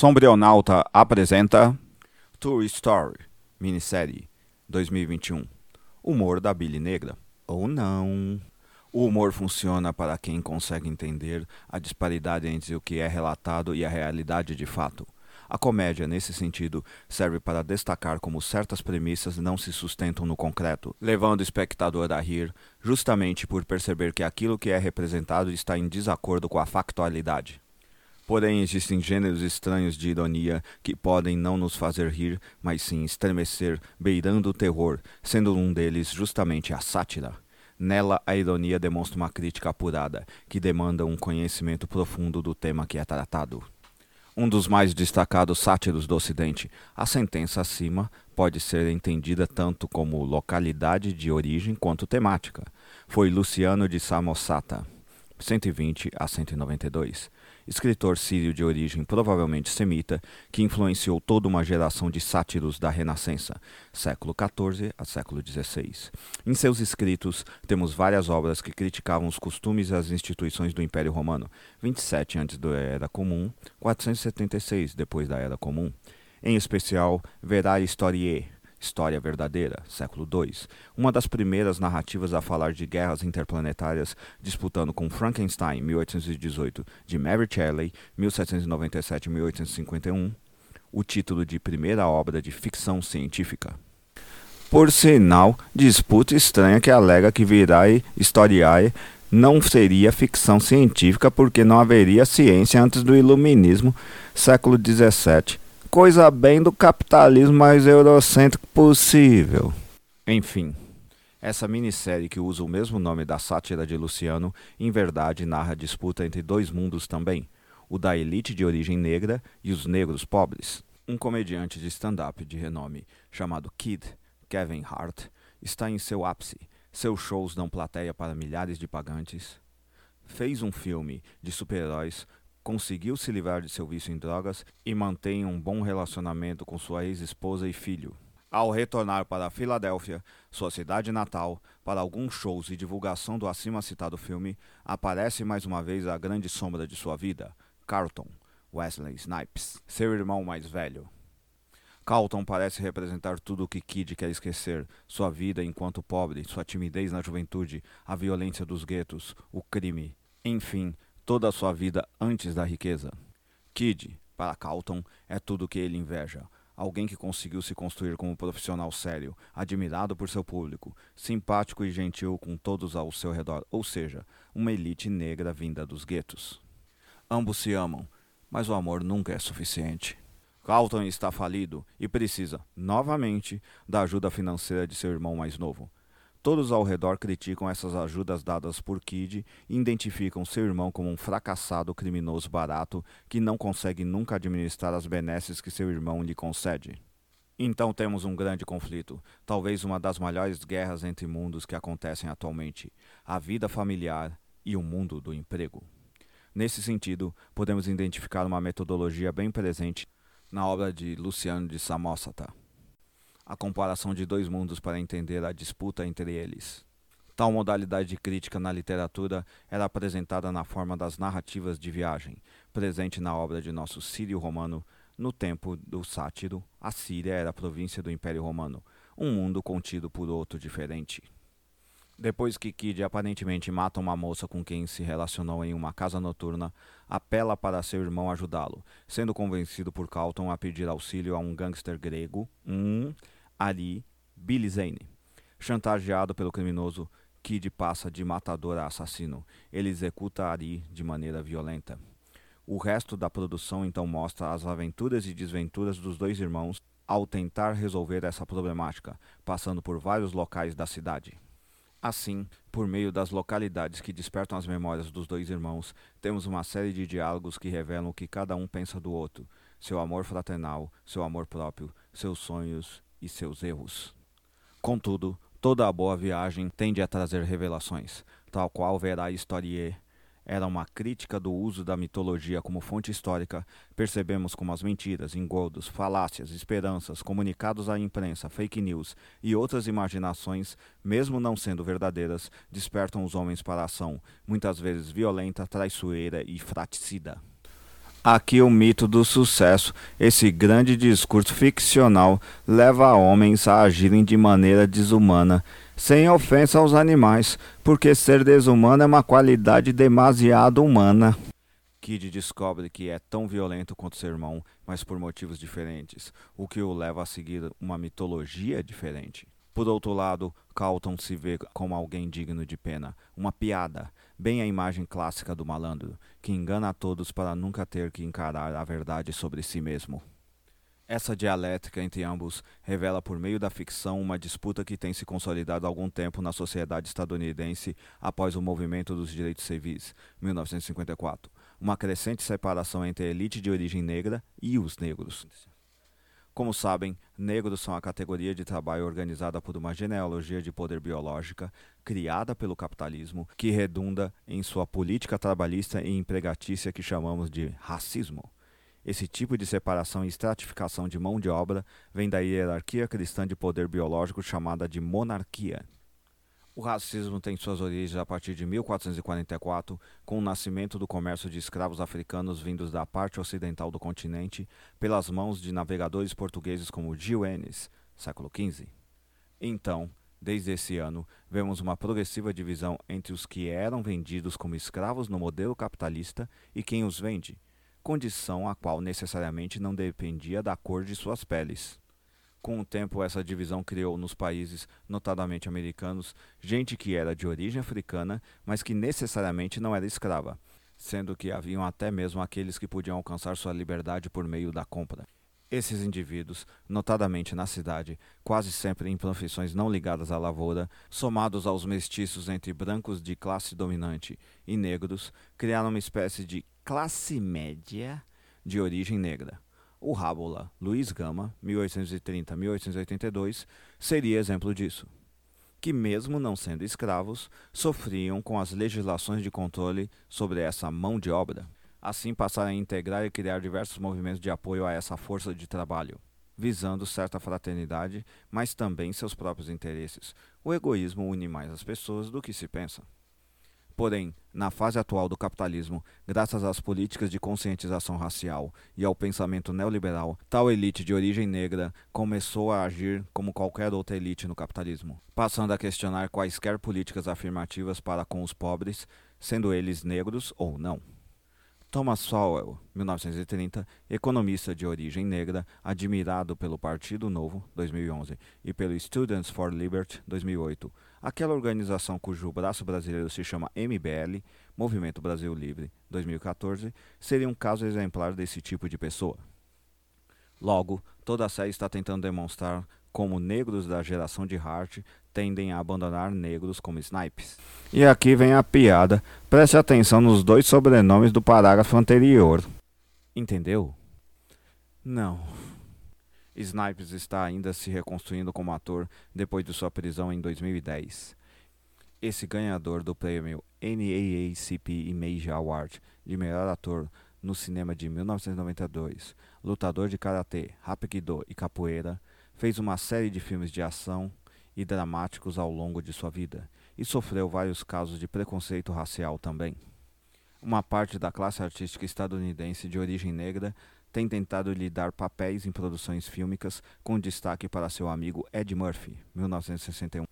Sombrionauta apresenta Tour Story, minissérie 2021. Humor da Billy Negra. Ou não. O humor funciona para quem consegue entender a disparidade entre o que é relatado e a realidade de fato. A comédia, nesse sentido, serve para destacar como certas premissas não se sustentam no concreto, levando o espectador a rir, justamente por perceber que aquilo que é representado está em desacordo com a factualidade. Porém, existem gêneros estranhos de ironia que podem não nos fazer rir, mas sim estremecer, beirando o terror, sendo um deles justamente a sátira. Nela, a ironia demonstra uma crítica apurada, que demanda um conhecimento profundo do tema que é tratado. Um dos mais destacados sátiros do Ocidente, a sentença acima pode ser entendida tanto como localidade de origem quanto temática. Foi Luciano de Samosata, 120 a 192 escritor sírio de origem provavelmente semita, que influenciou toda uma geração de sátiros da Renascença, século XIV a século XVI. Em seus escritos, temos várias obras que criticavam os costumes e as instituições do Império Romano, 27 antes da Era Comum, 476 depois da Era Comum. Em especial, Verae Historiae, História Verdadeira, século II, uma das primeiras narrativas a falar de guerras interplanetárias, disputando com Frankenstein, 1818, de Mary Shelley, 1797-1851, o título de primeira obra de ficção científica. Por sinal, disputa estranha que alega que Virae Historiae não seria ficção científica porque não haveria ciência antes do Iluminismo, século XVII, coisa bem do capitalismo mais eurocêntrico possível. Enfim, essa minissérie que usa o mesmo nome da sátira de Luciano, em verdade narra a disputa entre dois mundos também, o da elite de origem negra e os negros pobres. Um comediante de stand-up de renome chamado Kid, Kevin Hart, está em seu ápice. Seus shows dão plateia para milhares de pagantes. Fez um filme de super-heróis conseguiu se livrar de seu vício em drogas e mantém um bom relacionamento com sua ex-esposa e filho. Ao retornar para Filadélfia, sua cidade natal, para alguns shows e divulgação do acima citado filme, aparece mais uma vez a grande sombra de sua vida, Carlton, Wesley Snipes, seu irmão mais velho. Carlton parece representar tudo o que Kid quer esquecer: sua vida enquanto pobre, sua timidez na juventude, a violência dos guetos, o crime, enfim, toda a sua vida antes da riqueza. Kid, para Carlton, é tudo o que ele inveja. Alguém que conseguiu se construir como um profissional sério, admirado por seu público, simpático e gentil com todos ao seu redor, ou seja, uma elite negra vinda dos guetos. Ambos se amam, mas o amor nunca é suficiente. Carlton está falido e precisa, novamente, da ajuda financeira de seu irmão mais novo. Todos ao redor criticam essas ajudas dadas por Kid e identificam seu irmão como um fracassado criminoso barato que não consegue nunca administrar as benesses que seu irmão lhe concede. Então temos um grande conflito, talvez uma das maiores guerras entre mundos que acontecem atualmente: a vida familiar e o mundo do emprego. Nesse sentido, podemos identificar uma metodologia bem presente na obra de Luciano de Samosata a comparação de dois mundos para entender a disputa entre eles. Tal modalidade de crítica na literatura era apresentada na forma das narrativas de viagem, presente na obra de nosso Sírio Romano. No tempo do sátiro, a Síria era a província do Império Romano, um mundo contido por outro diferente. Depois que Kid aparentemente mata uma moça com quem se relacionou em uma casa noturna, apela para seu irmão ajudá-lo, sendo convencido por Carlton a pedir auxílio a um gangster grego, um Ali Billy Zane. Chantageado pelo criminoso, Kid passa de matador a assassino. Ele executa Ari de maneira violenta. O resto da produção então mostra as aventuras e desventuras dos dois irmãos ao tentar resolver essa problemática, passando por vários locais da cidade. Assim, por meio das localidades que despertam as memórias dos dois irmãos, temos uma série de diálogos que revelam o que cada um pensa do outro, seu amor fraternal, seu amor próprio, seus sonhos e seus erros. Contudo, toda a boa viagem tende a trazer revelações, tal qual verá Historie era uma crítica do uso da mitologia como fonte histórica, percebemos como as mentiras, engodos, falácias, esperanças, comunicados à imprensa, fake news e outras imaginações, mesmo não sendo verdadeiras, despertam os homens para a ação, muitas vezes violenta, traiçoeira e fraticida. Aqui o mito do sucesso, esse grande discurso ficcional, leva homens a agirem de maneira desumana, sem ofensa aos animais, porque ser desumano é uma qualidade demasiado humana. Kid descobre que é tão violento quanto seu irmão, mas por motivos diferentes, o que o leva a seguir uma mitologia diferente. Por outro lado, Carlton se vê como alguém digno de pena, uma piada, bem a imagem clássica do malandro, que engana a todos para nunca ter que encarar a verdade sobre si mesmo. Essa dialética entre ambos revela por meio da ficção uma disputa que tem se consolidado há algum tempo na sociedade estadunidense após o movimento dos direitos civis, 1954, uma crescente separação entre a elite de origem negra e os negros. Como sabem, negros são a categoria de trabalho organizada por uma genealogia de poder biológica criada pelo capitalismo que redunda em sua política trabalhista e empregatícia que chamamos de racismo. Esse tipo de separação e estratificação de mão de obra vem da hierarquia cristã de poder biológico chamada de monarquia. O racismo tem suas origens a partir de 1444, com o nascimento do comércio de escravos africanos vindos da parte ocidental do continente pelas mãos de navegadores portugueses como Gil Enes, século XV. Então, desde esse ano, vemos uma progressiva divisão entre os que eram vendidos como escravos no modelo capitalista e quem os vende, condição a qual necessariamente não dependia da cor de suas peles. Com o tempo, essa divisão criou nos países, notadamente americanos, gente que era de origem africana, mas que necessariamente não era escrava, sendo que haviam até mesmo aqueles que podiam alcançar sua liberdade por meio da compra. Esses indivíduos, notadamente na cidade, quase sempre em profissões não ligadas à lavoura, somados aos mestiços entre brancos de classe dominante e negros, criaram uma espécie de classe média de origem negra o Rábula Luiz Gama, 1830-1882, seria exemplo disso. Que, mesmo não sendo escravos, sofriam com as legislações de controle sobre essa mão de obra. Assim passaram a integrar e criar diversos movimentos de apoio a essa força de trabalho, visando certa fraternidade, mas também seus próprios interesses. O egoísmo une mais as pessoas do que se pensa. Porém, na fase atual do capitalismo, graças às políticas de conscientização racial e ao pensamento neoliberal, tal elite de origem negra começou a agir como qualquer outra elite no capitalismo, passando a questionar quaisquer políticas afirmativas para com os pobres, sendo eles negros ou não. Thomas Sowell, 1930, economista de origem negra, admirado pelo Partido Novo, 2011, e pelo Students for Liberty, 2008, aquela organização cujo braço brasileiro se chama MBL, Movimento Brasil Livre, 2014, seria um caso exemplar desse tipo de pessoa. Logo, toda a série está tentando demonstrar como negros da geração de Hart tendem a abandonar negros como snipes. E aqui vem a piada. Preste atenção nos dois sobrenomes do parágrafo anterior. Entendeu? Não. Snipes está ainda se reconstruindo como ator depois de sua prisão em 2010. Esse ganhador do prêmio NAACP Image Award de melhor ator no cinema de 1992, lutador de karatê, rapido e capoeira, fez uma série de filmes de ação e dramáticos ao longo de sua vida e sofreu vários casos de preconceito racial também. Uma parte da classe artística estadunidense de origem negra tem tentado lhe dar papéis em produções fílmicas com destaque para seu amigo Ed Murphy, 1961.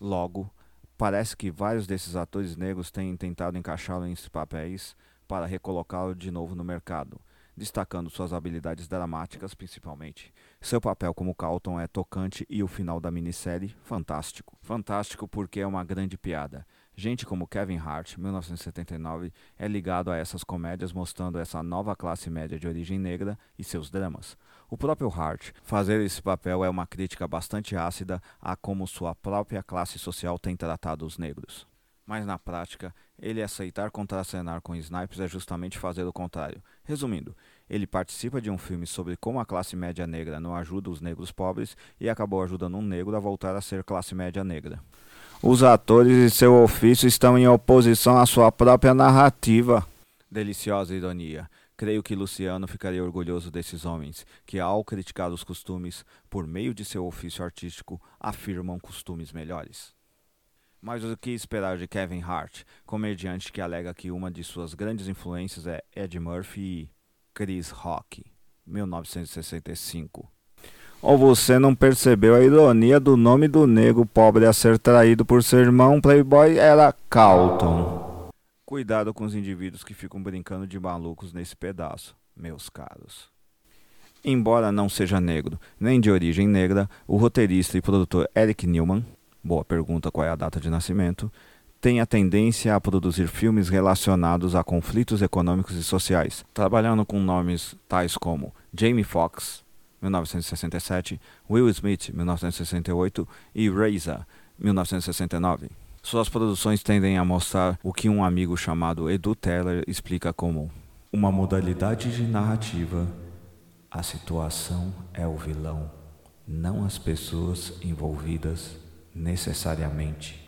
Logo, parece que vários desses atores negros têm tentado encaixá-lo em papéis para recolocá-lo de novo no mercado, destacando suas habilidades dramáticas principalmente. Seu papel como Carlton é tocante e o final da minissérie fantástico. Fantástico porque é uma grande piada. Gente como Kevin Hart, 1979, é ligado a essas comédias mostrando essa nova classe média de origem negra e seus dramas. O próprio Hart fazer esse papel é uma crítica bastante ácida a como sua própria classe social tem tratado os negros. Mas na prática, ele aceitar contracenar com Snipes é justamente fazer o contrário. Resumindo, ele participa de um filme sobre como a classe média negra não ajuda os negros pobres e acabou ajudando um negro a voltar a ser classe média negra. Os atores e seu ofício estão em oposição à sua própria narrativa. Deliciosa ironia. Creio que Luciano ficaria orgulhoso desses homens, que, ao criticar os costumes, por meio de seu ofício artístico, afirmam costumes melhores. Mas o que esperar de Kevin Hart, comediante que alega que uma de suas grandes influências é Ed Murphy e Chris Rock, 1965. Ou você não percebeu a ironia do nome do negro pobre a ser traído por seu irmão playboy era Calton. Cuidado com os indivíduos que ficam brincando de malucos nesse pedaço, meus caros. Embora não seja negro, nem de origem negra, o roteirista e produtor Eric Newman, boa pergunta qual é a data de nascimento, tem a tendência a produzir filmes relacionados a conflitos econômicos e sociais, trabalhando com nomes tais como Jamie Foxx, 1967, Will Smith, 1968 e Reza, 1969. Suas produções tendem a mostrar o que um amigo chamado Edu Teller explica como uma modalidade de narrativa. A situação é o vilão, não as pessoas envolvidas necessariamente.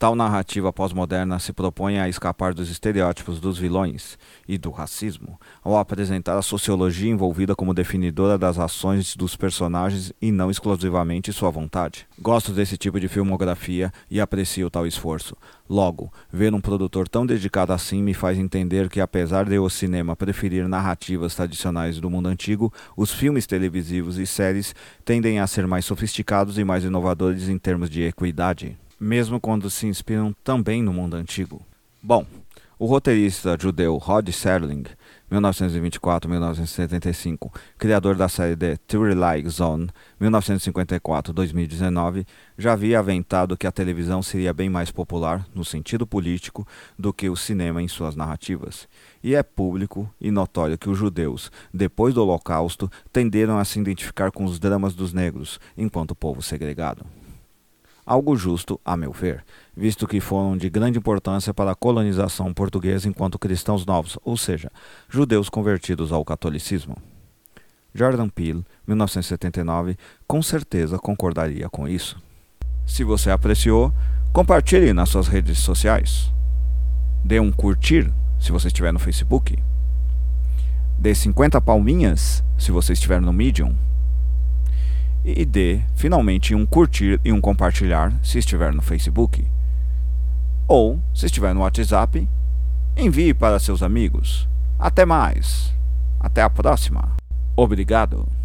Tal narrativa pós-moderna se propõe a escapar dos estereótipos dos vilões e do racismo, ao apresentar a sociologia envolvida como definidora das ações dos personagens e não exclusivamente sua vontade. Gosto desse tipo de filmografia e aprecio tal esforço. Logo, ver um produtor tão dedicado assim me faz entender que, apesar de o cinema preferir narrativas tradicionais do mundo antigo, os filmes televisivos e séries tendem a ser mais sofisticados e mais inovadores em termos de equidade mesmo quando se inspiram também no mundo antigo. Bom, o roteirista judeu Rod Serling, 1924-1975, criador da série The Twilight Zone, 1954-2019, já havia aventado que a televisão seria bem mais popular, no sentido político, do que o cinema em suas narrativas. E é público e notório que os judeus, depois do Holocausto, tenderam a se identificar com os dramas dos negros, enquanto povo segregado algo justo, a meu ver, visto que foram de grande importância para a colonização portuguesa enquanto cristãos novos, ou seja, judeus convertidos ao catolicismo. Jordan Peele, 1979, com certeza concordaria com isso. Se você apreciou, compartilhe nas suas redes sociais. Dê um curtir se você estiver no Facebook. Dê 50 palminhas se você estiver no Medium e dê finalmente um curtir e um compartilhar se estiver no Facebook. Ou, se estiver no WhatsApp, envie para seus amigos. Até mais. Até a próxima. Obrigado.